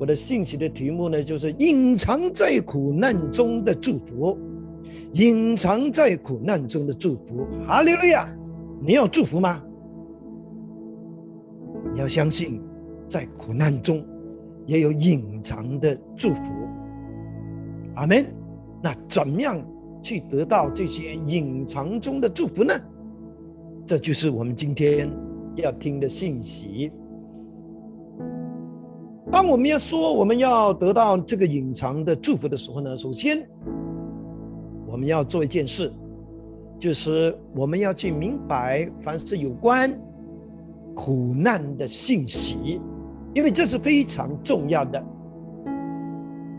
我的信息的题目呢，就是隐藏在苦难中的祝福，隐藏在苦难中的祝福。哈利路亚！你要祝福吗？你要相信，在苦难中也有隐藏的祝福。阿门。那怎么样去得到这些隐藏中的祝福呢？这就是我们今天要听的信息。当我们要说我们要得到这个隐藏的祝福的时候呢，首先我们要做一件事，就是我们要去明白凡是有关苦难的信息，因为这是非常重要的。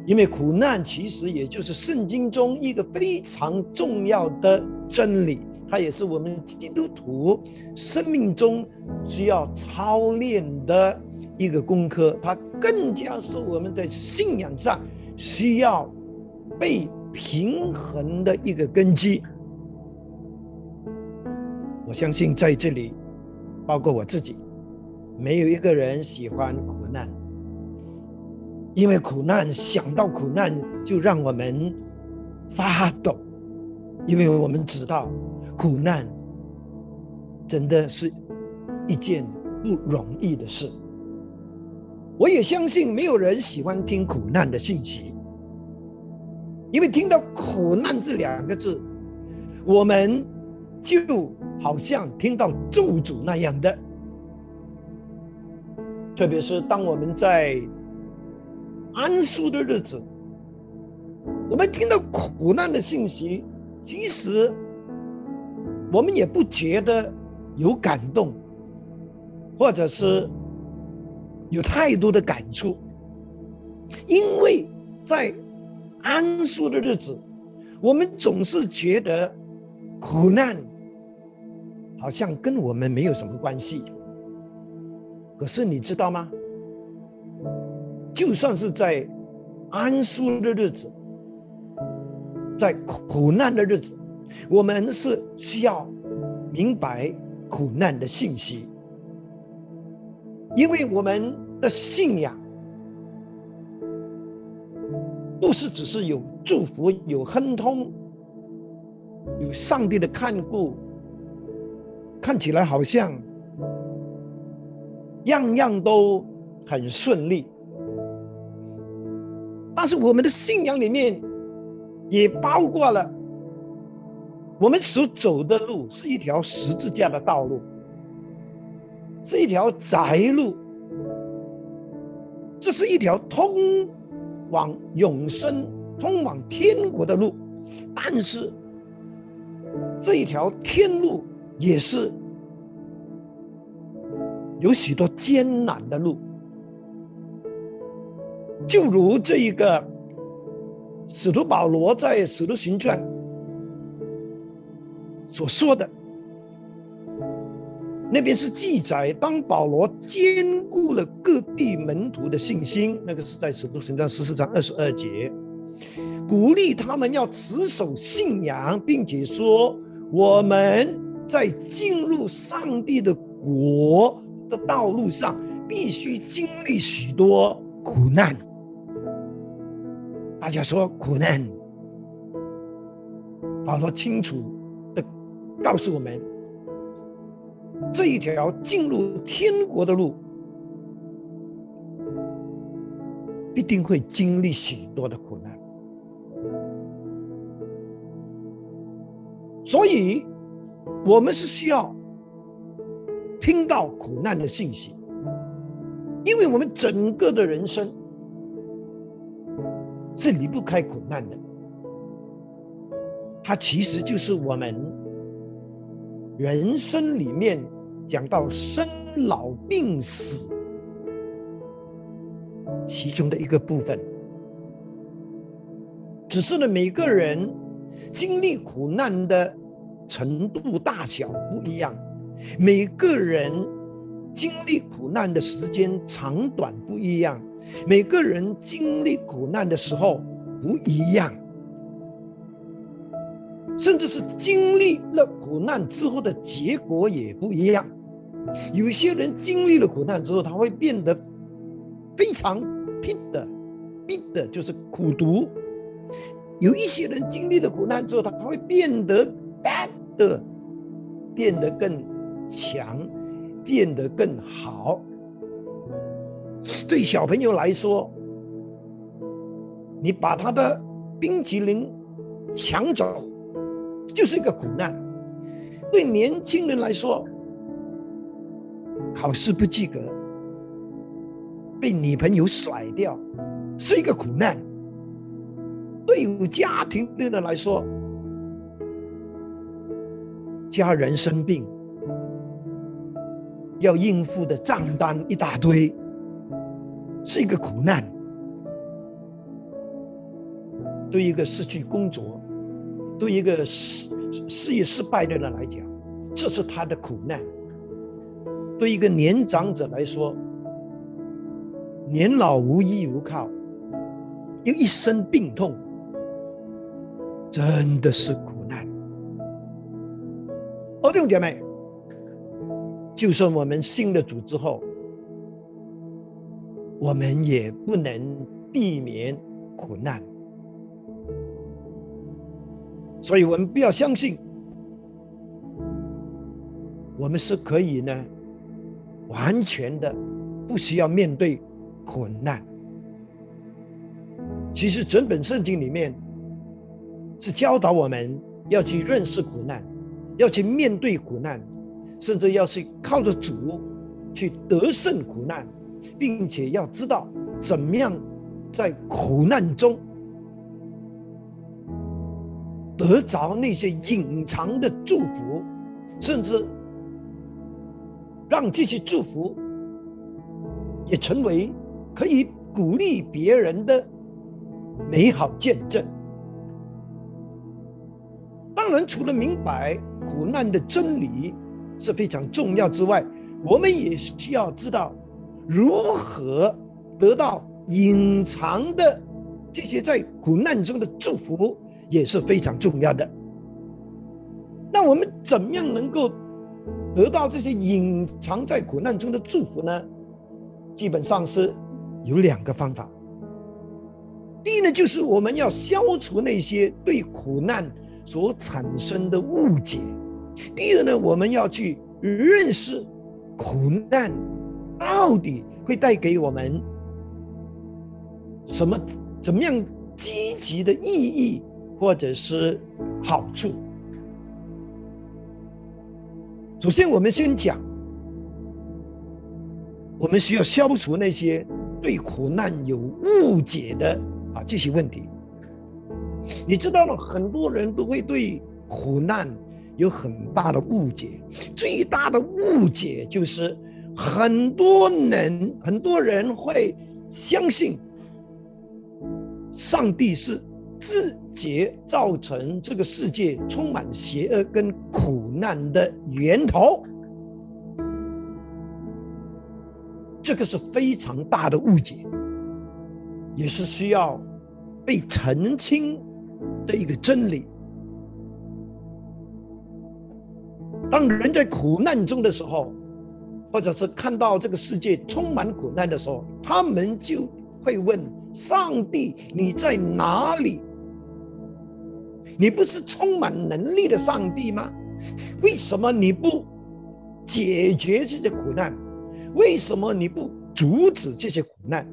因为苦难其实也就是圣经中一个非常重要的真理，它也是我们基督徒生命中需要操练的一个功课，它。更加是我们在信仰上需要被平衡的一个根基。我相信在这里，包括我自己，没有一个人喜欢苦难，因为苦难想到苦难就让我们发抖，因为我们知道苦难真的是一件不容易的事。我也相信没有人喜欢听苦难的信息，因为听到“苦难”这两个字，我们就好像听到咒诅那样的。特别是当我们在安舒的日子，我们听到苦难的信息，其实我们也不觉得有感动，或者是。有太多的感触，因为在安舒的日子，我们总是觉得苦难好像跟我们没有什么关系。可是你知道吗？就算是在安舒的日子，在苦难的日子，我们是需要明白苦难的信息。因为我们的信仰不是只是有祝福、有亨通、有上帝的看顾，看起来好像样样都很顺利，但是我们的信仰里面也包括了我们所走的路是一条十字架的道路。这一条窄路，这是一条通往永生、通往天国的路，但是这一条天路也是有许多艰难的路，就如这一个使徒保罗在《使徒行传》所说的。那边是记载，当保罗兼顾了各地门徒的信心，那个是在使徒行传十四章二十二节，鼓励他们要持守信仰，并且说我们在进入上帝的国的道路上，必须经历许多苦难。大家说苦难，保罗清楚的告诉我们。这一条进入天国的路，必定会经历许多的苦难，所以，我们是需要听到苦难的信息，因为我们整个的人生是离不开苦难的，它其实就是我们。人生里面讲到生老病死，其中的一个部分，只是呢每个人经历苦难的程度大小不一样，每个人经历苦难的时间长短不一样，每个人经历苦难的时候不一样。甚至是经历了苦难之后的结果也不一样。有些人经历了苦难之后，他会变得非常逼的，逼的就是苦读。有一些人经历了苦难之后，他会变得 bad 的，变得更强，变得更好。对小朋友来说，你把他的冰淇淋抢走，就是一个苦难；对年轻人来说，考试不及格，被女朋友甩掉，是一个苦难。对于家庭的人来说，家人生病要应付的账单一大堆，是一个苦难；对一个失去工作、对一个事事业失败的人来讲，这是他的苦难；对一个年长者来说，年老无依无靠，又一身病痛。真的是苦难，哦，弟兄姐妹，就算我们信了主之后，我们也不能避免苦难，所以我们不要相信，我们是可以呢，完全的不需要面对苦难。其实整本圣经里面。是教导我们要去认识苦难，要去面对苦难，甚至要去靠着主去得胜苦难，并且要知道怎么样在苦难中得着那些隐藏的祝福，甚至让这些祝福也成为可以鼓励别人的美好见证。当然，除了明白苦难的真理是非常重要之外，我们也需要知道如何得到隐藏的这些在苦难中的祝福也是非常重要的。那我们怎么样能够得到这些隐藏在苦难中的祝福呢？基本上是有两个方法。第一呢，就是我们要消除那些对苦难。所产生的误解。第二呢，我们要去认识苦难到底会带给我们什么、怎么样积极的意义或者是好处。首先，我们先讲，我们需要消除那些对苦难有误解的啊这些问题。你知道了，很多人都会对苦难有很大的误解。最大的误解就是，很多人很多人会相信，上帝是自觉造成这个世界充满邪恶跟苦难的源头。这个是非常大的误解，也是需要被澄清。的一个真理。当人在苦难中的时候，或者是看到这个世界充满苦难的时候，他们就会问上帝：“你在哪里？你不是充满能力的上帝吗？为什么你不解决这些苦难？为什么你不阻止这些苦难？”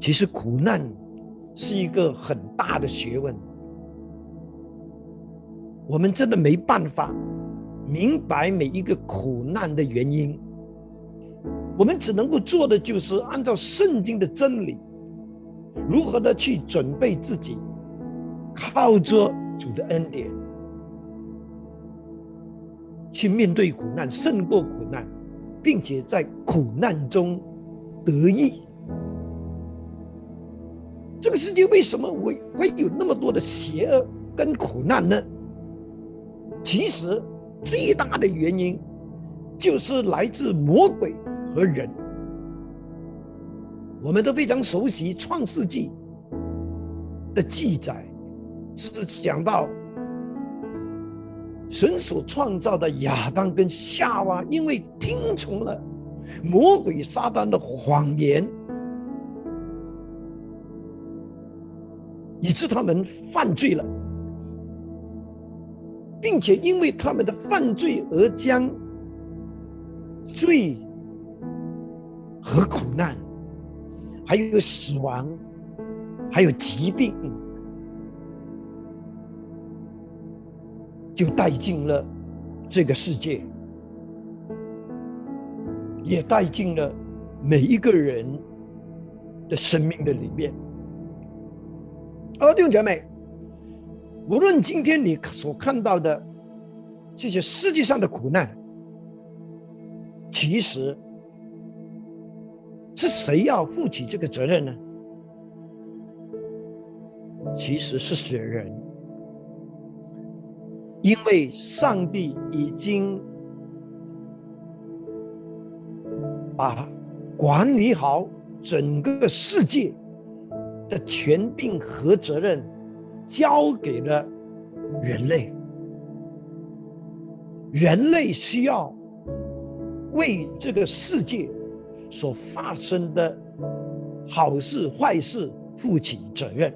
其实苦难。是一个很大的学问，我们真的没办法明白每一个苦难的原因。我们只能够做的就是按照圣经的真理，如何的去准备自己，靠着主的恩典去面对苦难，胜过苦难，并且在苦难中得意。这个世界为什么会会有那么多的邪恶跟苦难呢？其实最大的原因就是来自魔鬼和人。我们都非常熟悉《创世纪》的记载，是讲到神所创造的亚当跟夏娃，因为听从了魔鬼撒旦的谎言，以致他们犯罪了，并且因为他们的犯罪而将罪和苦难，还有死亡，还有疾病，就带进了这个世界。也带进了每一个人的生命的里面。而弟兄姐妹，无论今天你所看到的这些世界上的苦难，其实是谁要负起这个责任呢？其实是人，因为上帝已经。把管理好整个世界的权柄和责任交给了人类，人类需要为这个世界所发生的好事坏事负起责任。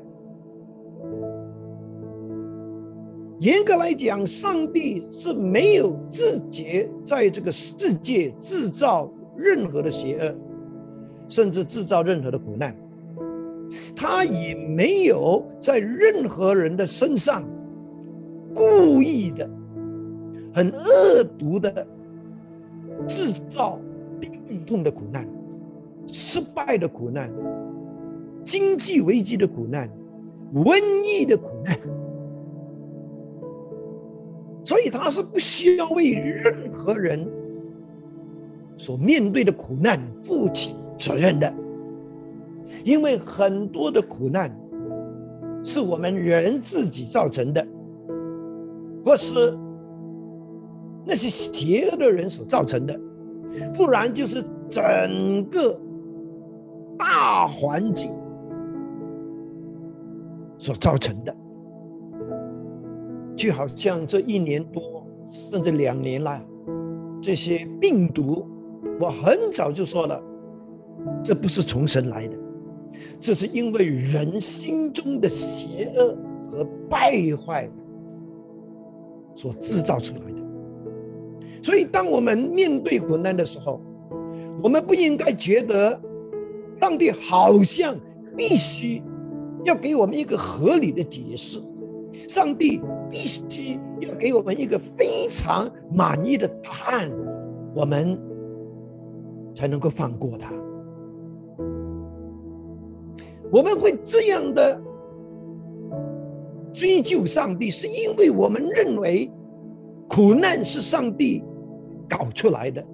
严格来讲，上帝是没有自觉在这个世界制造。任何的邪恶，甚至制造任何的苦难，他也没有在任何人的身上故意的、很恶毒的制造病痛的苦难、失败的苦难、经济危机的苦难、瘟疫的苦难，所以他是不需要为任何人。所面对的苦难负起责任的，因为很多的苦难是我们人自己造成的，或是那些邪恶的人所造成的，不然就是整个大环境所造成的，就好像这一年多甚至两年来，这些病毒。我很早就说了，这不是从神来的，这是因为人心中的邪恶和败坏所制造出来的。所以，当我们面对苦难的时候，我们不应该觉得上帝好像必须要给我们一个合理的解释，上帝必须要给我们一个非常满意的答案，我们。才能够放过他。我们会这样的追究上帝，是因为我们认为苦难是上帝搞出来的，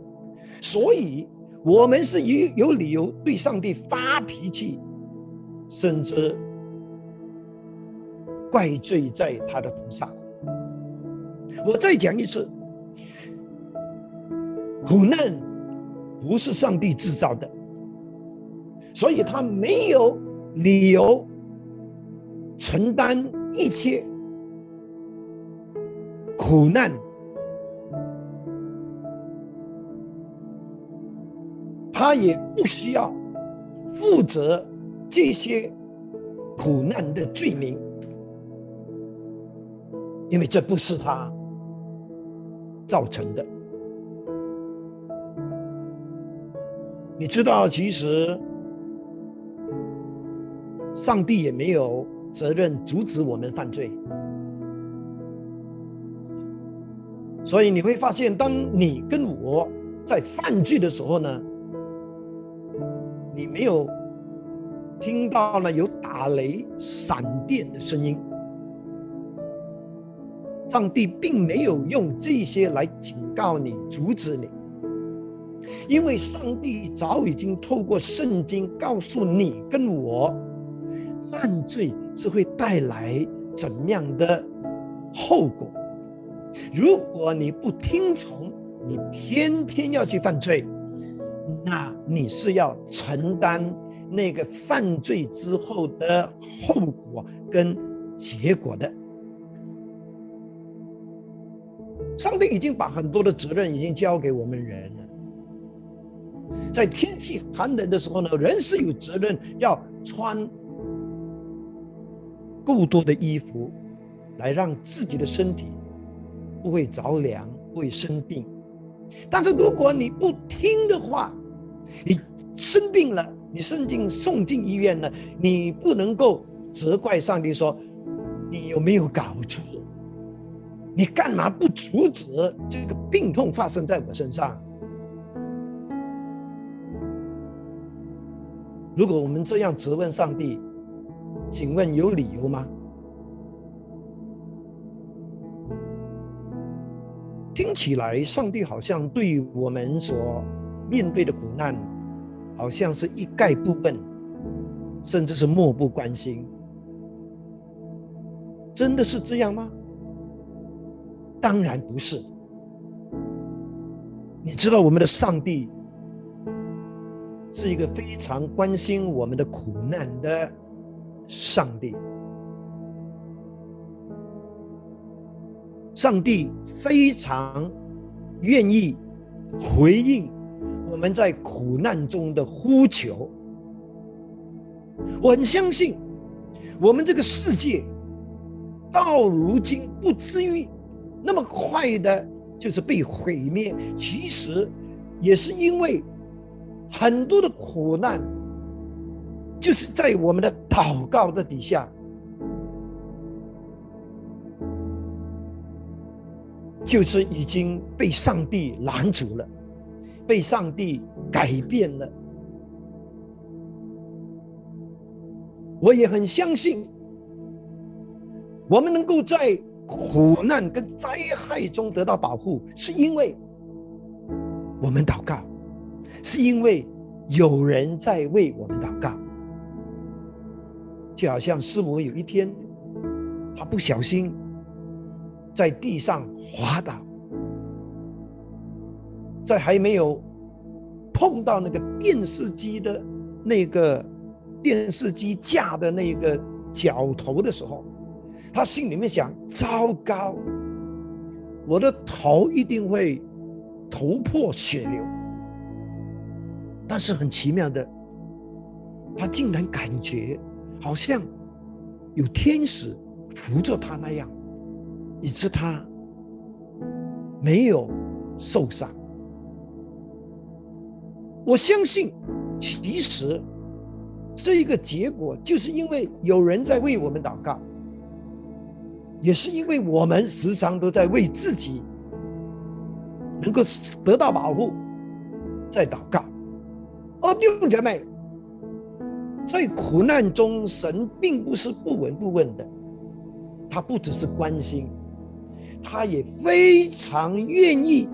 所以我们是有有理由对上帝发脾气，甚至怪罪在他的头上。我再讲一次，苦难。不是上帝制造的，所以他没有理由承担一切苦难，他也不需要负责这些苦难的罪名，因为这不是他造成的。你知道，其实上帝也没有责任阻止我们犯罪，所以你会发现，当你跟我在犯罪的时候呢，你没有听到呢有打雷、闪电的声音，上帝并没有用这些来警告你、阻止你。因为上帝早已经透过圣经告诉你跟我，犯罪是会带来怎样的后果。如果你不听从，你偏偏要去犯罪，那你是要承担那个犯罪之后的后果跟结果的。上帝已经把很多的责任已经交给我们人了。在天气寒冷的时候呢，人是有责任要穿够多的衣服，来让自己的身体不会着凉，不会生病。但是如果你不听的话，你生病了，你送进送进医院了，你不能够责怪上帝说你有没有搞错？你干嘛不阻止这个病痛发生在我身上？如果我们这样质问上帝，请问有理由吗？听起来，上帝好像对我们所面对的苦难，好像是一概不问，甚至是漠不关心。真的是这样吗？当然不是。你知道，我们的上帝是一个非常关心我们的苦难的上帝。上帝非常愿意回应我们在苦难中的呼求。我很相信，我们这个世界到如今不至于。那么快的，就是被毁灭。其实也是因为很多的苦难，就是在我们的祷告的底下，就是已经被上帝拦阻了，被上帝改变了。我也很相信，我们能够在。苦难跟灾害中得到保护，是因为我们祷告，是因为有人在为我们祷告。就好像师母有一天，他不小心在地上滑倒，在还没有碰到那个电视机的那个电视机架的那个脚头的时候。他心里面想：糟糕，我的头一定会头破血流。但是很奇妙的，他竟然感觉好像有天使扶着他那样，以致他没有受伤。我相信，其实这一个结果，就是因为有人在为我们祷告。也是因为我们时常都在为自己能够得到保护，在祷告。哦，弟兄姐妹，在苦难中，神并不是不闻不问的，他不只是关心，他也非常愿意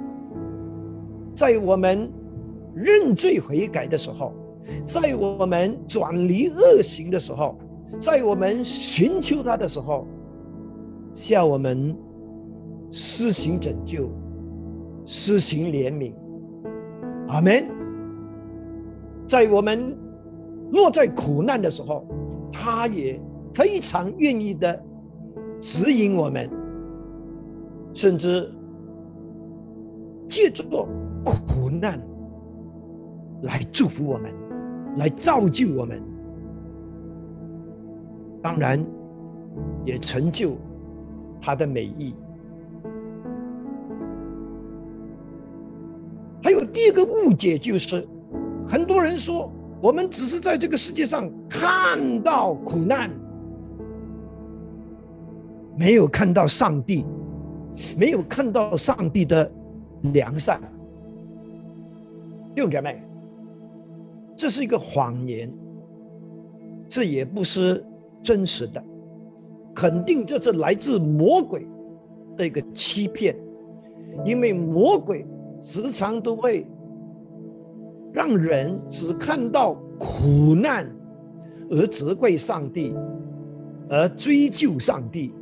在我们认罪悔改的时候，在我们转离恶行的时候，在我们寻求他的时候。向我们施行拯救，施行怜悯，阿门。在我们落在苦难的时候，他也非常愿意的指引我们，甚至借助苦难来祝福我们，来造就我们。当然，也成就。他的美意，还有第二个误解就是，很多人说我们只是在这个世界上看到苦难，没有看到上帝，没有看到上帝的良善。弟兄姐妹，这是一个谎言，这也不是真实的。肯定这是来自魔鬼的一个欺骗，因为魔鬼时常都会让人只看到苦难而责怪上帝，而追究上帝，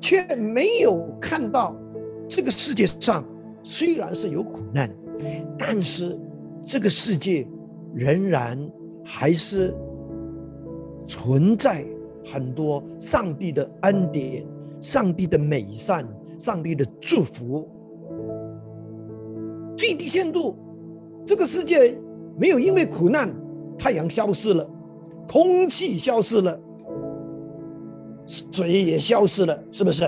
却没有看到这个世界上虽然是有苦难，但是这个世界仍然还是存在。很多上帝的恩典、上帝的美善、上帝的祝福，最低限度，这个世界没有因为苦难，太阳消失了，空气消失了，水也消失了，是不是？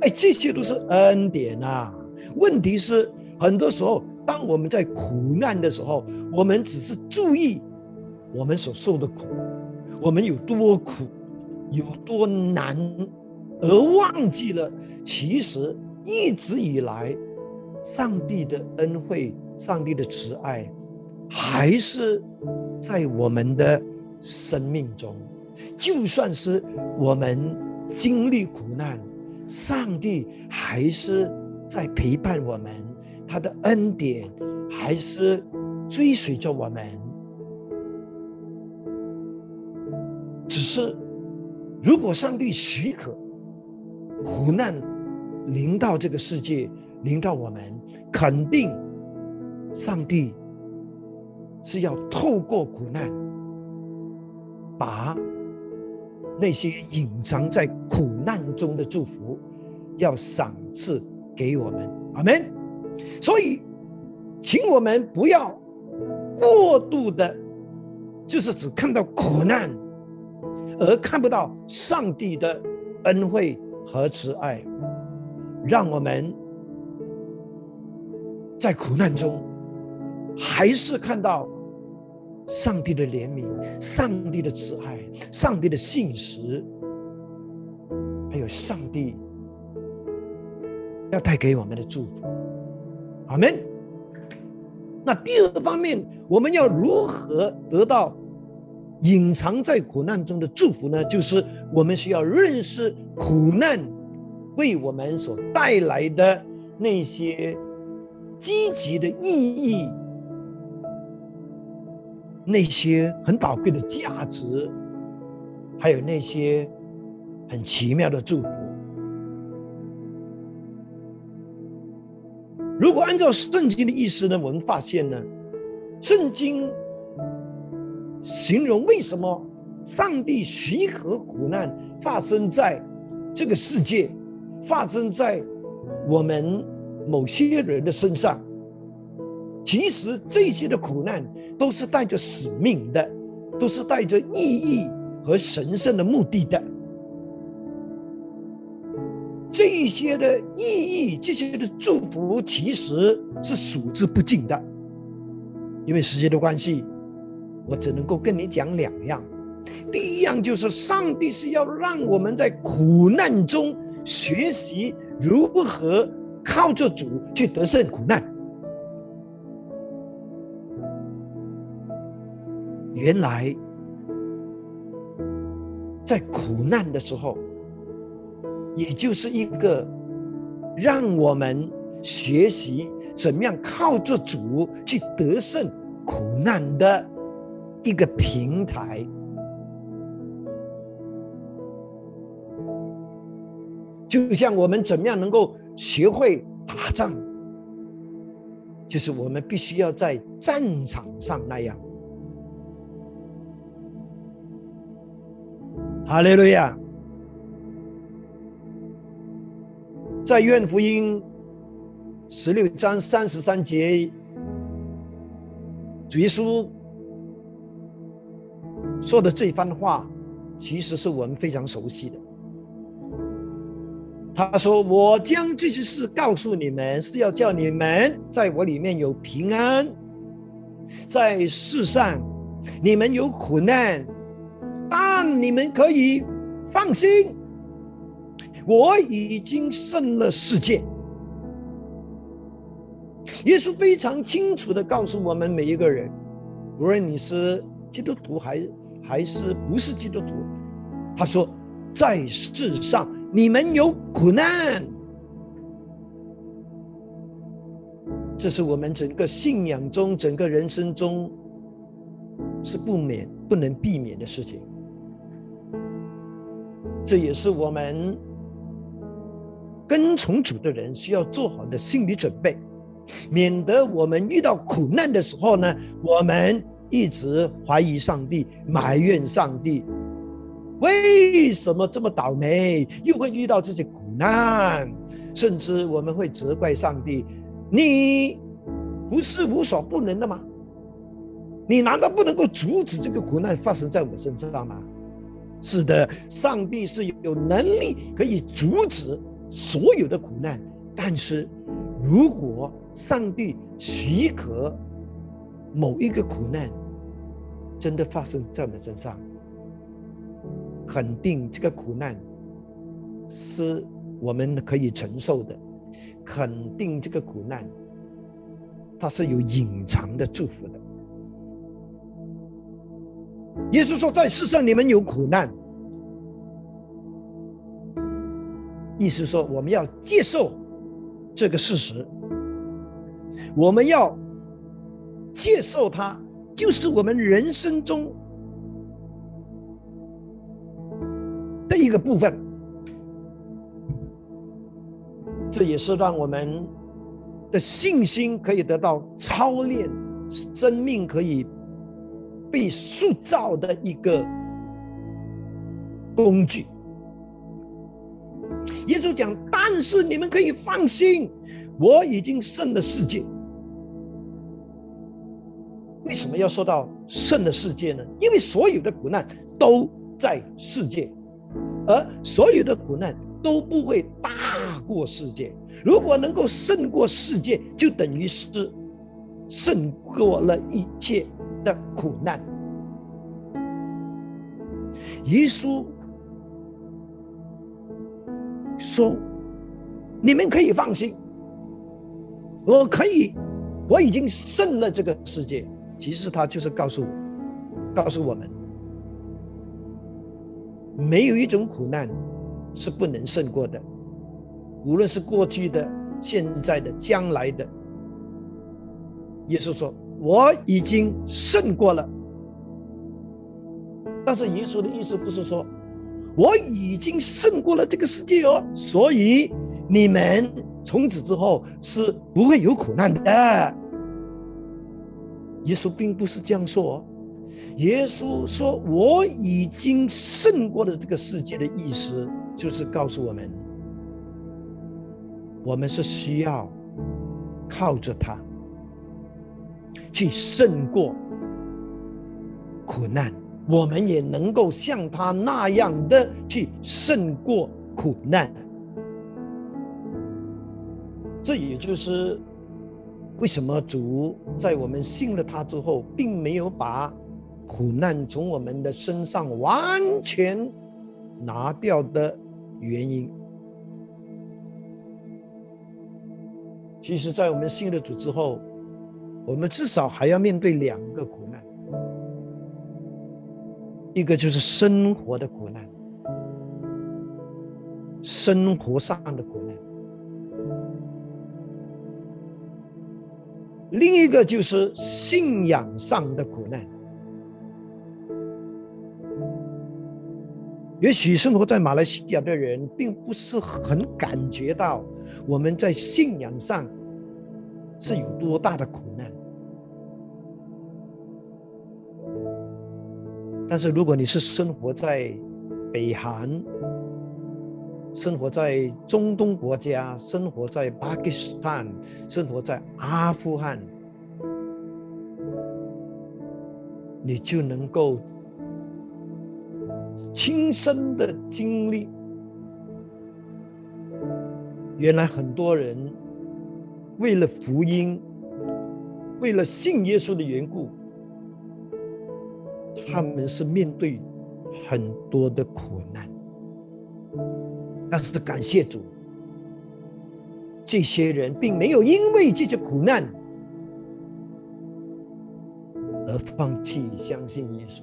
哎，这些都是恩典呐。问题是，很多时候，当我们在苦难的时候，我们只是注意我们所受的苦，我们有多苦，有多难，而忘记了，其实一直以来，上帝的恩惠、上帝的慈爱，还是在我们的生命中。就算是我们经历苦难。上帝还是在陪伴我们，他的恩典还是追随着我们。只是，如果上帝许可苦难临到这个世界，临到我们，肯定上帝是要透过苦难把。那些隐藏在苦难中的祝福，要赏赐给我们，阿门。所以，请我们不要过度的，就是只看到苦难，而看不到上帝的恩惠和慈爱。让我们在苦难中，还是看到。上帝的怜悯，上帝的慈爱，上帝的信实，还有上帝要带给我们的祝福，阿门。那第二个方面，我们要如何得到隐藏在苦难中的祝福呢？就是我们需要认识苦难为我们所带来的那些积极的意义。那些很宝贵的价值，还有那些很奇妙的祝福。如果按照圣经的意思呢，我们发现呢，圣经形容为什么上帝许可苦难发生在这个世界，发生在我们某些人的身上。其实这些的苦难都是带着使命的，都是带着意义和神圣的目的的。这些的意义，这些的祝福，其实是数之不尽的。因为时间的关系，我只能够跟你讲两样。第一样就是上帝是要让我们在苦难中学习如何靠着主去得胜苦难。原来，在苦难的时候，也就是一个让我们学习怎么样靠着主去得胜苦难的一个平台。就像我们怎么样能够学会打仗，就是我们必须要在战场上那样。哈利路亚！在愿福音十六章三十三节，主耶稣说的这番话，其实是我们非常熟悉的。他说：“我将这些事告诉你们，是要叫你们在我里面有平安，在世上你们有苦难。”但你们可以放心，我已经胜了世界。耶稣非常清楚的告诉我们每一个人，无论你是基督徒还还是不是基督徒，他说，在世上你们有苦难，这是我们整个信仰中、整个人生中是不免不能避免的事情。这也是我们跟从主的人需要做好的心理准备，免得我们遇到苦难的时候呢，我们一直怀疑上帝、埋怨上帝，为什么这么倒霉，又会遇到这些苦难，甚至我们会责怪上帝：你不是无所不能的吗？你难道不能够阻止这个苦难发生在我身上吗？是的，上帝是有能力可以阻止所有的苦难，但是如果上帝许可某一个苦难真的发生在我们身上，肯定这个苦难是我们可以承受的，肯定这个苦难它是有隐藏的祝福的。耶稣说：“在世上你们有苦难。”意思说，我们要接受这个事实，我们要接受它，就是我们人生中的一个部分。这也是让我们的信心可以得到操练，生命可以。被塑造的一个工具。耶稣讲：“但是你们可以放心，我已经胜了世界。为什么要说到胜的世界呢？因为所有的苦难都在世界，而所有的苦难都不会大过世界。如果能够胜过世界，就等于是胜过了一切。”的苦难，耶稣说：“你们可以放心，我可以，我已经胜了这个世界。”其实他就是告诉我，告诉我们，没有一种苦难是不能胜过的，无论是过去的、现在的、将来的。耶稣说。我已经胜过了，但是耶稣的意思不是说我已经胜过了这个世界哦，所以你们从此之后是不会有苦难的。耶稣并不是这样说，耶稣说我已经胜过了这个世界的意思，就是告诉我们，我们是需要靠着他。去胜过苦难，我们也能够像他那样的去胜过苦难。这也就是为什么主在我们信了他之后，并没有把苦难从我们的身上完全拿掉的原因。其实，在我们信了主之后，我们至少还要面对两个苦难，一个就是生活的苦难，生活上的苦难；另一个就是信仰上的苦难。也许生活在马来西亚的人并不是很感觉到我们在信仰上。是有多大的苦难？但是如果你是生活在北韩、生活在中东国家、生活在巴基斯坦、生活在阿富汗，你就能够亲身的经历，原来很多人。为了福音，为了信耶稣的缘故，他们是面对很多的苦难。但是感谢主，这些人并没有因为这些苦难而放弃相信耶稣。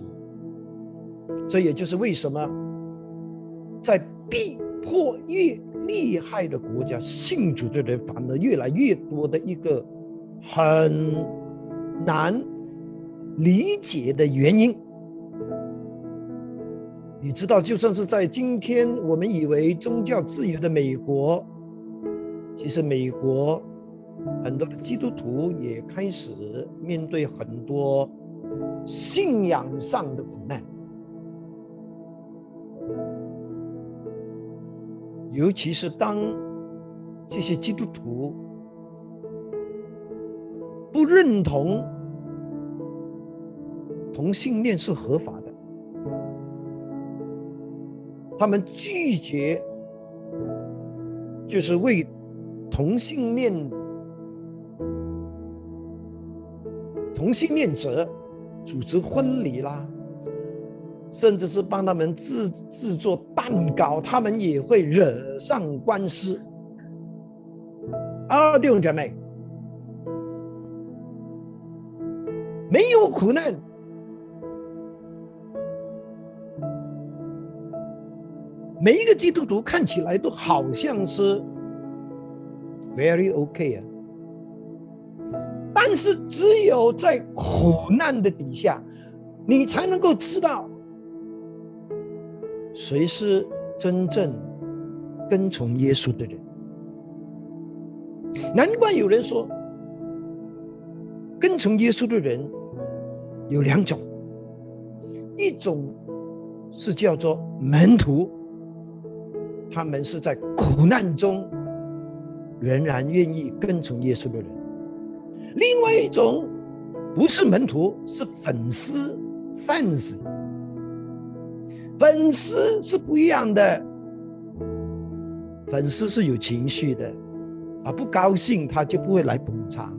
这也就是为什么在逼迫越厉害的国家，信主的人反而越来越多的一个很难理解的原因。你知道，就算是在今天，我们以为宗教自由的美国，其实美国很多的基督徒也开始面对很多信仰上的苦难。尤其是当这些基督徒不认同同性恋是合法的，他们拒绝就是为同性恋同性恋者组织婚礼啦。甚至是帮他们制制作蛋糕，他们也会惹上官司。啊，弟兄姐妹，没有苦难，每一个基督徒看起来都好像是 very OK 啊，但是只有在苦难的底下，你才能够知道。谁是真正跟从耶稣的人？难怪有人说，跟从耶稣的人有两种，一种是叫做门徒，他们是在苦难中仍然愿意跟从耶稣的人；另外一种不是门徒，是粉丝、fans。粉丝是不一样的，粉丝是有情绪的，啊，不高兴他就不会来捧场，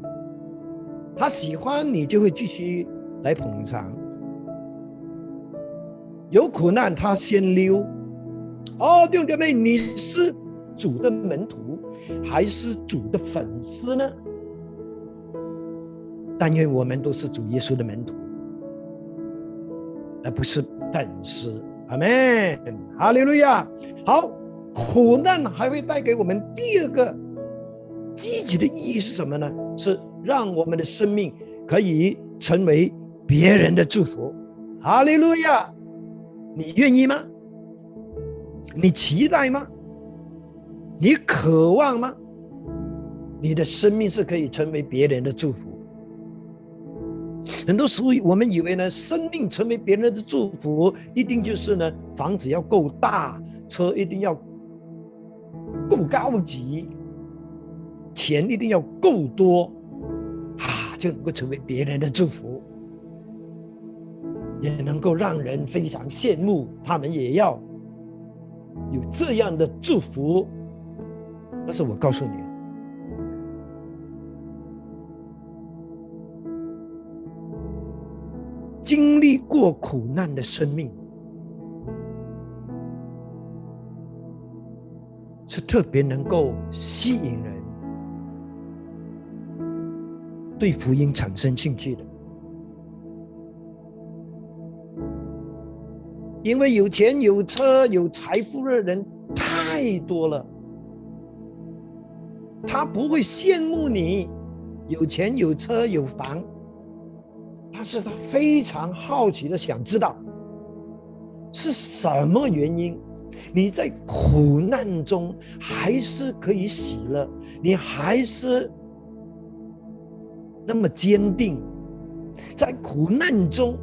他喜欢你就会继续来捧场，有苦难他先溜。哦，弟兄姐妹，你是主的门徒还是主的粉丝呢？但愿我们都是主耶稣的门徒，而不是粉丝。阿门，哈利路亚。好，苦难还会带给我们第二个积极的意义是什么呢？是让我们的生命可以成为别人的祝福。哈利路亚，你愿意吗？你期待吗？你渴望吗？你的生命是可以成为别人的祝福。很多时候，我们以为呢，生命成为别人的祝福，一定就是呢，房子要够大，车一定要够高级，钱一定要够多，啊，就能够成为别人的祝福，也能够让人非常羡慕，他们也要有这样的祝福。但是我告诉你。经历过苦难的生命，是特别能够吸引人对福音产生兴趣的。因为有钱有车有财富的人太多了，他不会羡慕你有钱有车有房。但是他非常好奇的想知道，是什么原因，你在苦难中还是可以喜乐，你还是那么坚定，在苦难中，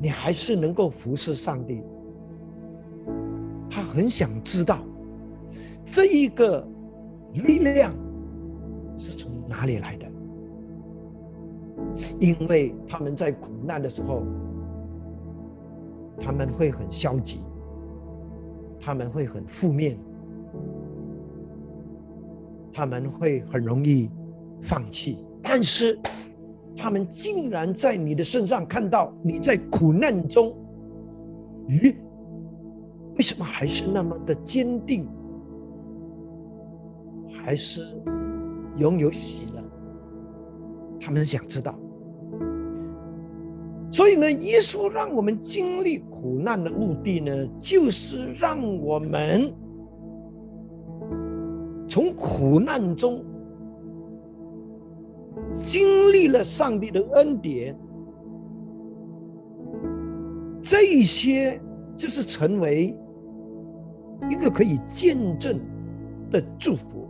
你还是能够服侍上帝。他很想知道，这一个力量是从哪里来的。因为他们在苦难的时候，他们会很消极，他们会很负面，他们会很容易放弃。但是，他们竟然在你的身上看到你在苦难中，咦？为什么还是那么的坚定？还是拥有喜乐？他们想知道。所以呢，耶稣让我们经历苦难的目的呢，就是让我们从苦难中经历了上帝的恩典，这一些就是成为一个可以见证的祝福，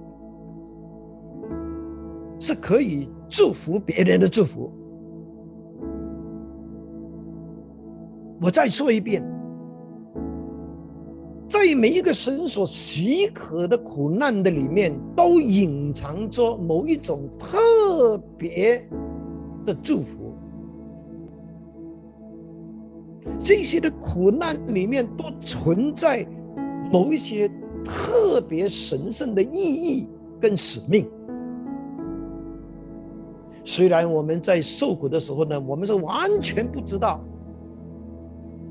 是可以祝福别人的祝福。我再说一遍，在每一个神所许可的苦难的里面，都隐藏着某一种特别的祝福。这些的苦难里面都存在某一些特别神圣的意义跟使命。虽然我们在受苦的时候呢，我们是完全不知道，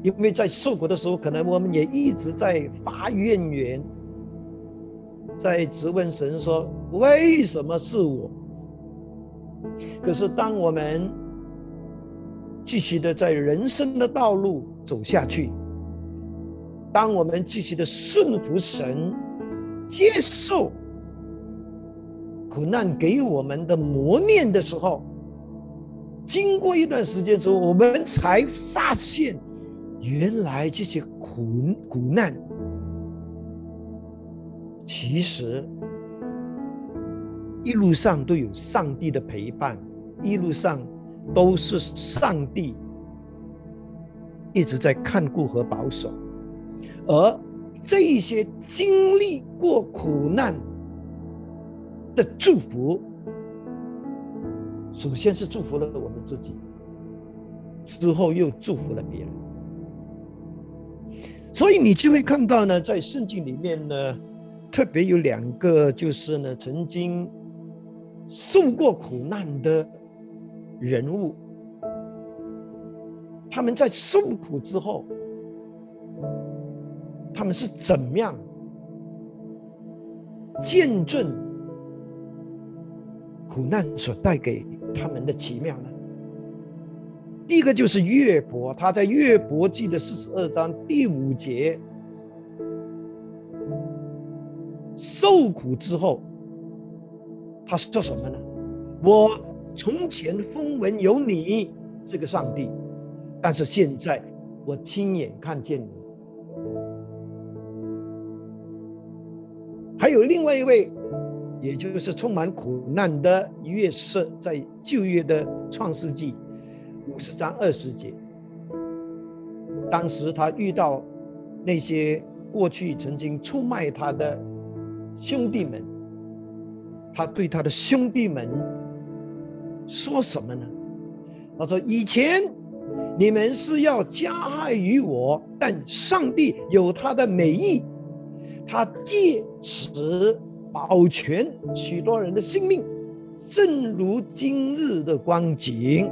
因为在受苦的时候，可能我们也一直在发怨言，在质问神说：“为什么是我？”可是当我们继续的在人生的道路走下去，当我们继续的顺服神，接受。苦难给我们的磨练的时候，经过一段时间之后，我们才发现，原来这些苦苦难，其实一路上都有上帝的陪伴，一路上都是上帝一直在看顾和保守，而这些经历过苦难。的祝福，首先是祝福了我们自己，之后又祝福了别人。所以你就会看到呢，在圣经里面呢，特别有两个，就是呢，曾经受过苦难的人物，他们在受苦之后，他们是怎么样见证？苦难所带给他们的奇妙呢？第一个就是乐伯，他在乐伯记的四十二章第五节，受苦之后，他是说什么呢？我从前风闻有你这个上帝，但是现在我亲眼看见你。还有另外一位。也就是充满苦难的约瑟，在旧约的创世纪五十章二十节，当时他遇到那些过去曾经出卖他的兄弟们，他对他的兄弟们说什么呢？他说：“以前你们是要加害于我，但上帝有他的美意，他借此。”保全许多人的性命，正如今日的光景。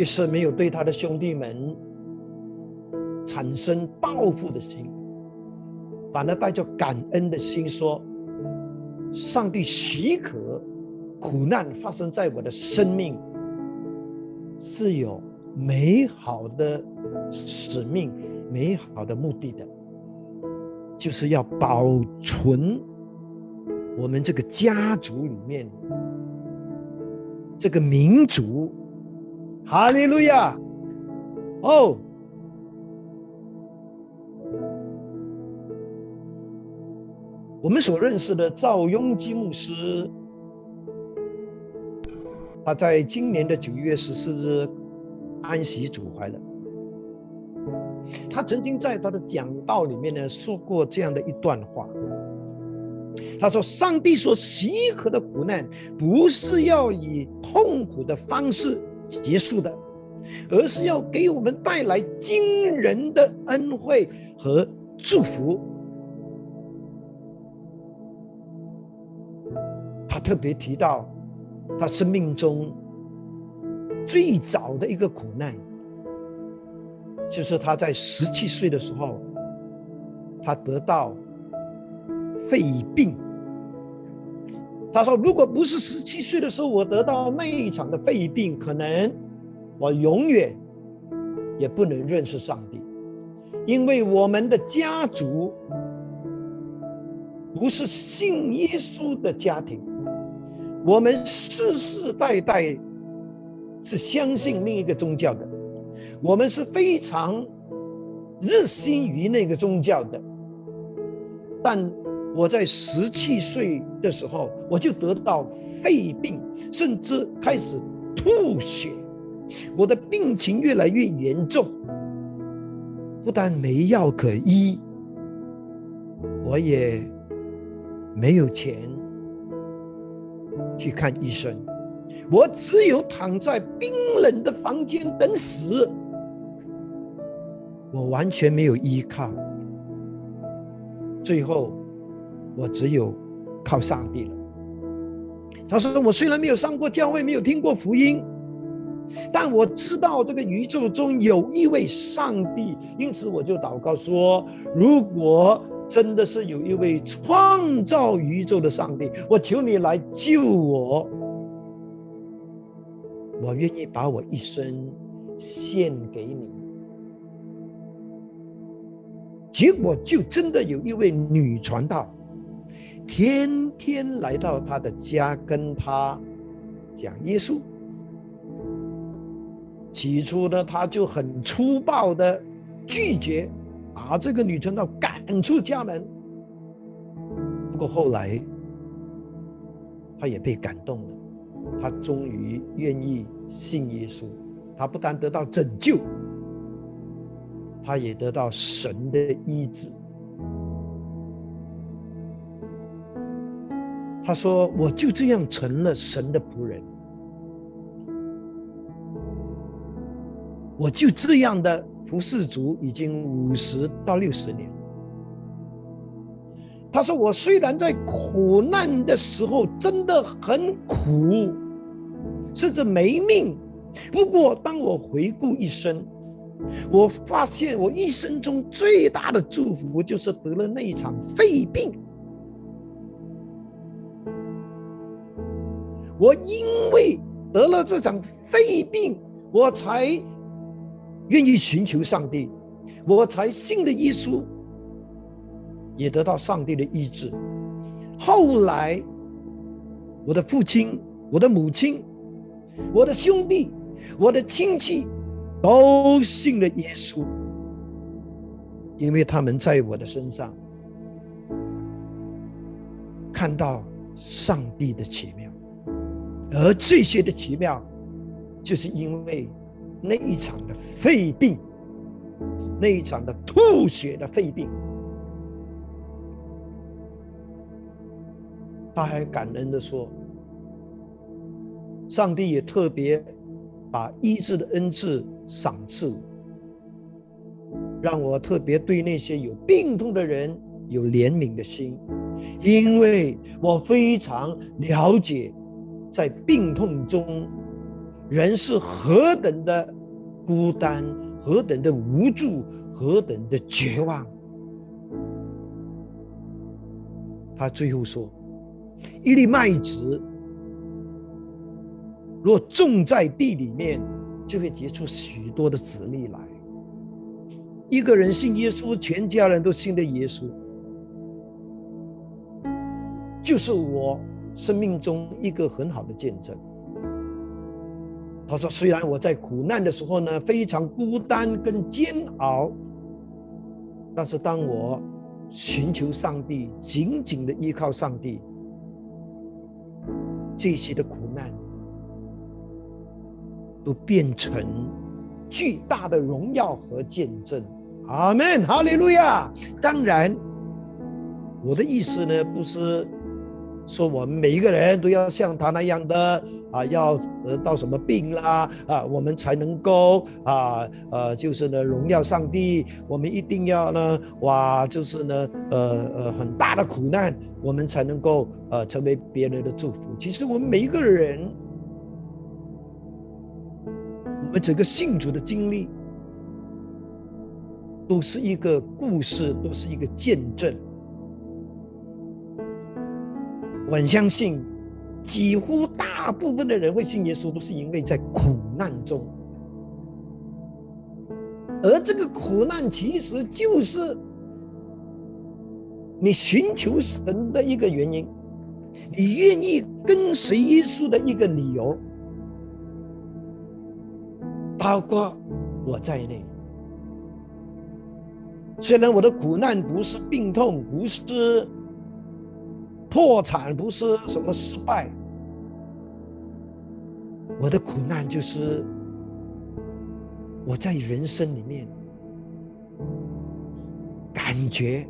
约瑟没有对他的兄弟们产生报复的心，反而带着感恩的心说：“上帝许可苦难发生在我的生命，是有美好的使命、美好的目的的。”就是要保存我们这个家族里面这个民族，哈利路亚！哦，我们所认识的赵雍基牧师，他在今年的九月十四日安息主怀了。他曾经在他的讲道里面呢说过这样的一段话，他说：“上帝所许可的苦难，不是要以痛苦的方式结束的，而是要给我们带来惊人的恩惠和祝福。”他特别提到他生命中最早的一个苦难。就是他在十七岁的时候，他得到肺病。他说：“如果不是十七岁的时候我得到那一场的肺病，可能我永远也不能认识上帝，因为我们的家族不是信耶稣的家庭，我们世世代代是相信另一个宗教的。”我们是非常热心于那个宗教的，但我在十七岁的时候，我就得到肺病，甚至开始吐血，我的病情越来越严重。不但没药可医，我也没有钱去看医生，我只有躺在冰冷的房间等死，我完全没有依靠。最后，我只有靠上帝了。他说：“我虽然没有上过教会，没有听过福音。”但我知道这个宇宙中有一位上帝，因此我就祷告说：如果真的是有一位创造宇宙的上帝，我求你来救我，我愿意把我一生献给你。结果就真的有一位女传道，天天来到他的家跟他讲耶稣。起初呢，他就很粗暴的拒绝，把这个女传道赶出家门。不过后来，他也被感动了，他终于愿意信耶稣。他不但得到拯救，他也得到神的医治。他说：“我就这样成了神的仆人。”我就这样的服侍主已经五十到六十年。他说：“我虽然在苦难的时候真的很苦，甚至没命。不过，当我回顾一生，我发现我一生中最大的祝福就是得了那一场肺病。我因为得了这场肺病，我才。”愿意寻求上帝，我才信了耶稣，也得到上帝的医治。后来，我的父亲、我的母亲、我的兄弟、我的亲戚都信了耶稣，因为他们在我的身上看到上帝的奇妙，而这些的奇妙，就是因为。那一场的肺病，那一场的吐血的肺病，他还感恩的说：“上帝也特别把医治的恩赐赏赐，让我特别对那些有病痛的人有怜悯的心，因为我非常了解，在病痛中。”人是何等的孤单，何等的无助，何等的绝望。他最后说：“一粒麦子，若种在地里面，就会结出许多的籽粒来。一个人信耶稣，全家人都信的耶稣，就是我生命中一个很好的见证。”他说：“虽然我在苦难的时候呢，非常孤单跟煎熬，但是当我寻求上帝，紧紧的依靠上帝，这些的苦难都变成巨大的荣耀和见证。”阿门，哈利路亚。当然，我的意思呢，不是。说我们每一个人都要像他那样的啊，要得到什么病啦啊，我们才能够啊呃，就是呢荣耀上帝。我们一定要呢哇，就是呢呃呃很大的苦难，我们才能够呃成为别人的祝福。其实我们每一个人，我们整个信主的经历，都是一个故事，都是一个见证。我相信，几乎大部分的人会信耶稣，都是因为在苦难中。而这个苦难其实就是你寻求神的一个原因，你愿意跟随耶稣的一个理由。包括我在内，虽然我的苦难不是病痛，不是。破产不是什么失败，我的苦难就是我在人生里面感觉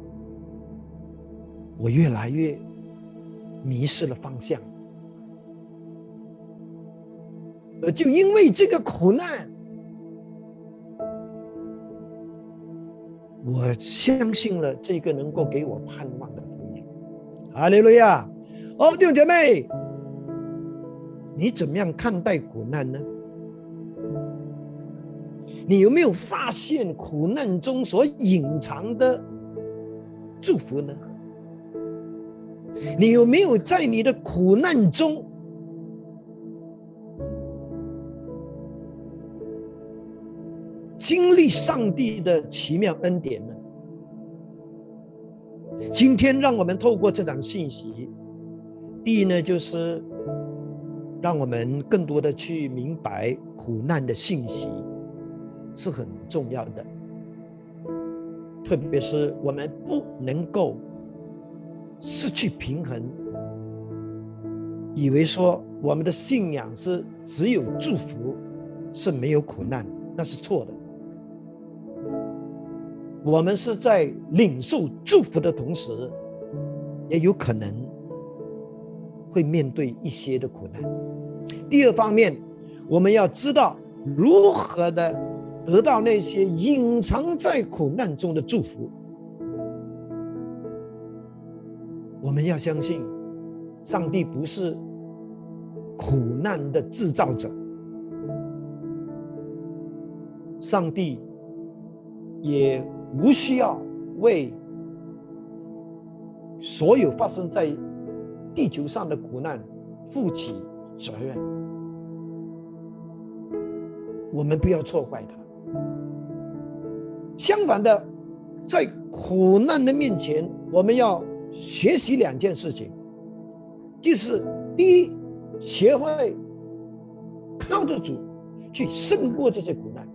我越来越迷失了方向，而就因为这个苦难，我相信了这个能够给我盼望的福音。哈利路亚！哦，弟兄姐妹，你怎么样看待苦难呢？你有没有发现苦难中所隐藏的祝福呢？你有没有在你的苦难中经历上帝的奇妙恩典呢？今天，让我们透过这场信息，第一呢，就是让我们更多的去明白苦难的信息。是很重要的，特别是我们不能够失去平衡，以为说我们的信仰是只有祝福，是没有苦难，那是错的。我们是在领受祝福的同时，也有可能会面对一些的苦难。第二方面，我们要知道如何的。得到那些隐藏在苦难中的祝福，我们要相信，上帝不是苦难的制造者，上帝也无需要为所有发生在地球上的苦难负起责任。我们不要错怪他。相反的，在苦难的面前，我们要学习两件事情，就是第一，学会靠着主去胜过这些苦难，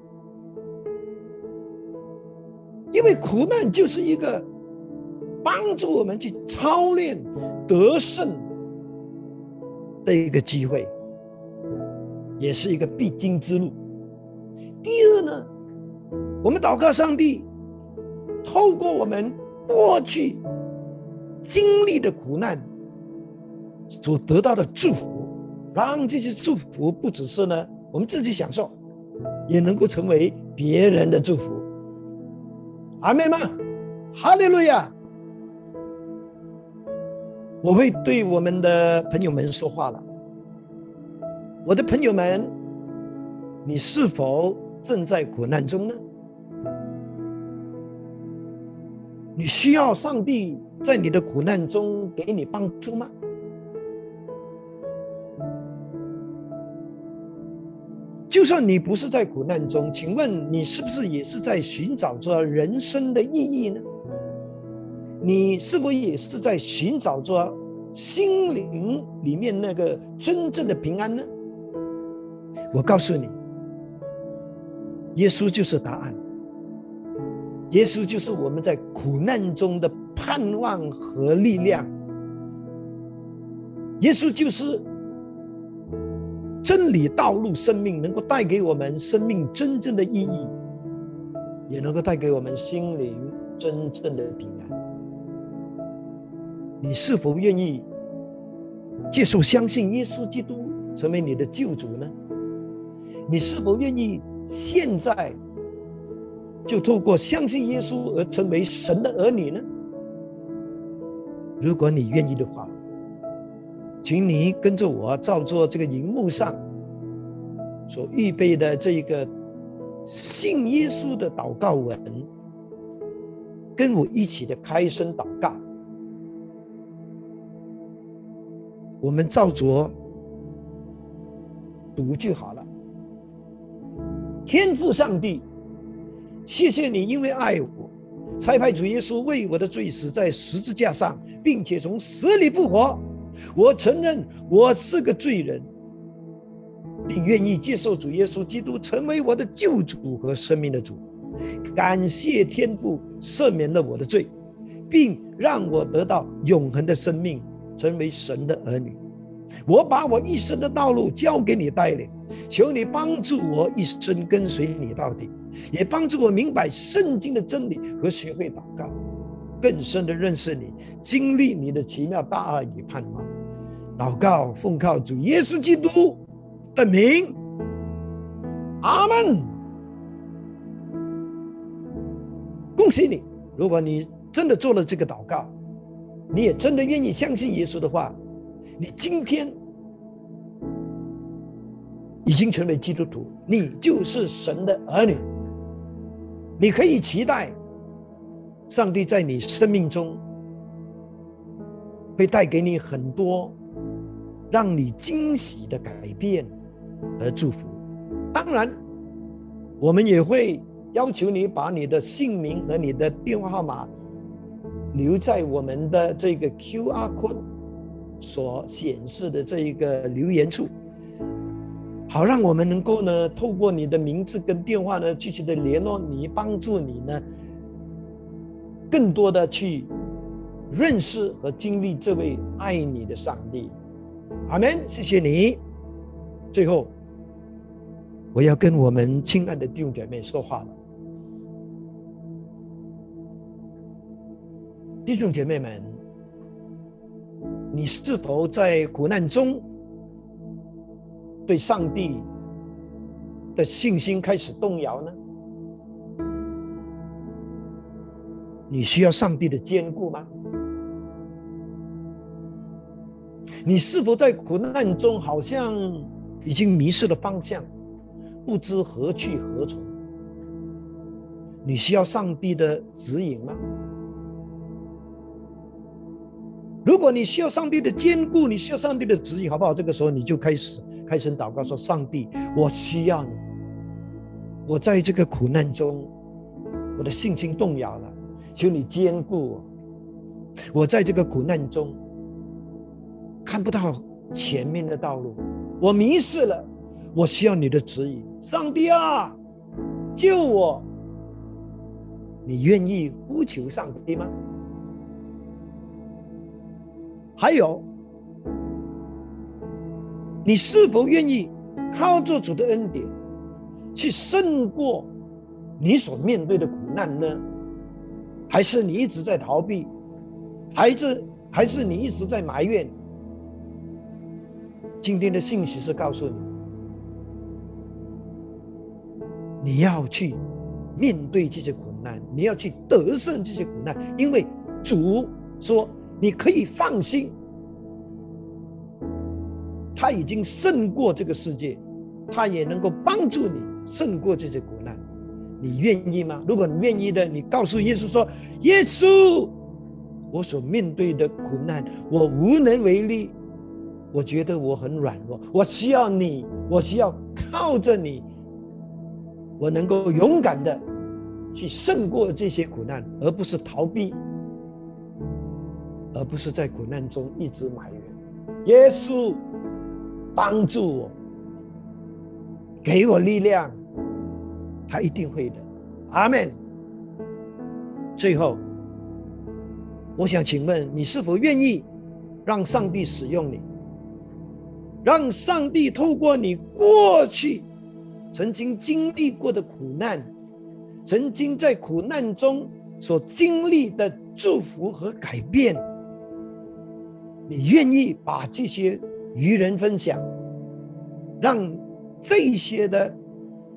因为苦难就是一个帮助我们去操练得胜的一个机会，也是一个必经之路。第二呢？我们祷告上帝，透过我们过去经历的苦难所得到的祝福，让这些祝福不只是呢我们自己享受，也能够成为别人的祝福。阿妹吗？哈利路亚！我会对我们的朋友们说话了。我的朋友们，你是否正在苦难中呢？你需要上帝在你的苦难中给你帮助吗？就算你不是在苦难中，请问你是不是也是在寻找着人生的意义呢？你是否也是在寻找着心灵里面那个真正的平安呢？我告诉你，耶稣就是答案。耶稣就是我们在苦难中的盼望和力量。耶稣就是真理、道路、生命，能够带给我们生命真正的意义，也能够带给我们心灵真正的平安。你是否愿意接受、相信耶稣基督成为你的救主呢？你是否愿意现在？就透过相信耶稣而成为神的儿女呢？如果你愿意的话，请你跟着我照做这个荧幕上所预备的这一个信耶稣的祷告文，跟我一起的开声祷告。我们照着读就好了。天父上帝。谢谢你，因为爱我，差派主耶稣为我的罪死在十字架上，并且从死里复活。我承认我是个罪人，并愿意接受主耶稣基督成为我的救主和生命的主。感谢天父赦免了我的罪，并让我得到永恒的生命，成为神的儿女。我把我一生的道路交给你带领，求你帮助我一生跟随你到底。也帮助我明白圣经的真理和学会祷告。更深的认识你，经历你的奇妙大爱与盼望。祷告，奉靠主耶稣基督的名，阿门。恭喜你！如果你真的做了这个祷告，你也真的愿意相信耶稣的话，你今天已经成为基督徒，你就是神的儿女。你可以期待上帝在你生命中会带给你很多让你惊喜的改变和祝福。当然，我们也会要求你把你的姓名和你的电话号码留在我们的这个 Q R code 所显示的这一个留言处。好，让我们能够呢，透过你的名字跟电话呢，继续的联络你，帮助你呢，更多的去认识和经历这位爱你的上帝。阿门，谢谢你。最后，我要跟我们亲爱的弟兄姐妹说话了，弟兄姐妹们，你是否在苦难中？对上帝的信心开始动摇呢？你需要上帝的坚固吗？你是否在苦难中好像已经迷失了方向，不知何去何从？你需要上帝的指引吗？如果你需要上帝的坚固，你需要上帝的指引，好不好？这个时候你就开始。开声祷告说：“上帝，我需要你。我在这个苦难中，我的信心动摇了，求你坚固我。我在这个苦难中看不到前面的道路，我迷失了。我需要你的指引，上帝啊，救我！你愿意呼求上帝吗？还有。”你是否愿意靠着主的恩典，去胜过你所面对的苦难呢？还是你一直在逃避？还是还是你一直在埋怨？今天的信息是告诉你，你要去面对这些苦难，你要去得胜这些苦难，因为主说你可以放心。他已经胜过这个世界，他也能够帮助你胜过这些苦难。你愿意吗？如果你愿意的，你告诉耶稣说：“耶稣，我所面对的苦难，我无能为力。我觉得我很软弱，我需要你，我需要靠着你，我能够勇敢的去胜过这些苦难，而不是逃避，而不是在苦难中一直埋怨。”耶稣。帮助我，给我力量，他一定会的，阿门。最后，我想请问你是否愿意让上帝使用你，让上帝透过你过去曾经经历过的苦难，曾经在苦难中所经历的祝福和改变，你愿意把这些？与人分享，让这些的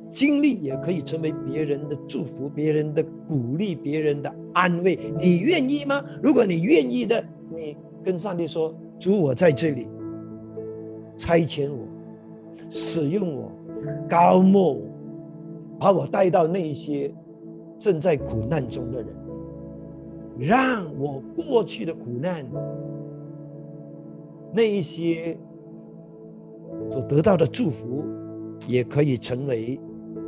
经历也可以成为别人的祝福、别人的鼓励、别人的安慰。你愿意吗？如果你愿意的，你跟上帝说：“主，我在这里，差遣我，使用我，高莫我，把我带到那些正在苦难中的人，让我过去的苦难，那一些。”所得到的祝福，也可以成为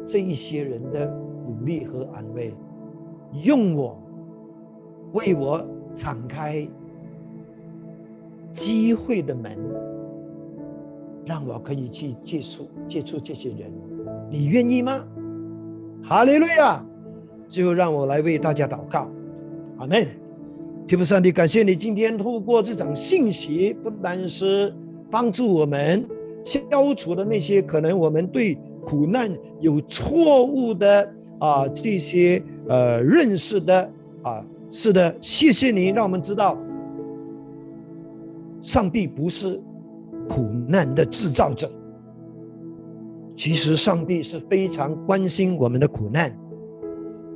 这一些人的鼓励和安慰。用我，为我敞开机会的门，让我可以去接触接触这些人。你愿意吗？哈利路亚！最后，让我来为大家祷告。阿门。天父上帝，感谢你今天透过这场信息，不单是帮助我们。消除了那些可能我们对苦难有错误的啊这些呃认识的啊是的，谢谢你让我们知道，上帝不是苦难的制造者。其实，上帝是非常关心我们的苦难，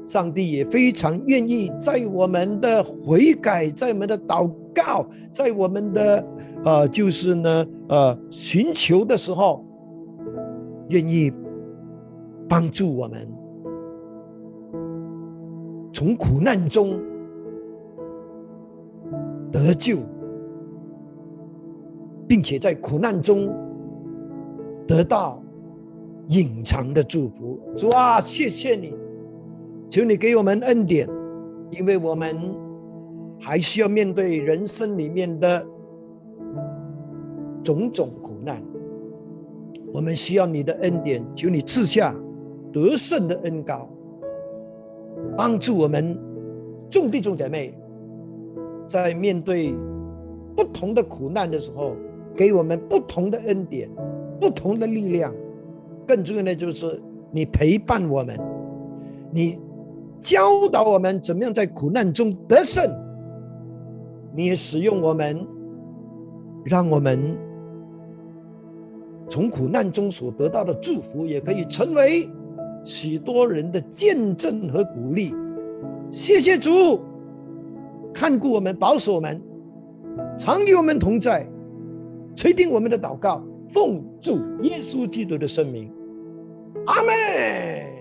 上帝也非常愿意在我们的悔改、在我们的祷告、在我们的呃，就是呢，呃，寻求的时候，愿意帮助我们从苦难中得救，并且在苦难中得到。隐藏的祝福，主啊，谢谢你，求你给我们恩典，因为我们还需要面对人生里面的种种苦，我们需要你的恩典，求你赐下得胜的恩膏，帮助我们众弟兄姐妹在面对不同的苦难的时候，给我们不同的恩典，不同的力量。更重要的就是你陪伴我们，你教导我们怎么样在苦难中得胜。你也使用我们，让我们从苦难中所得到的祝福，也可以成为许多人的见证和鼓励。谢谢主，看顾我们，保守我们，常与我们同在，垂听我们的祷告。奉主耶稣基督的圣名，阿门。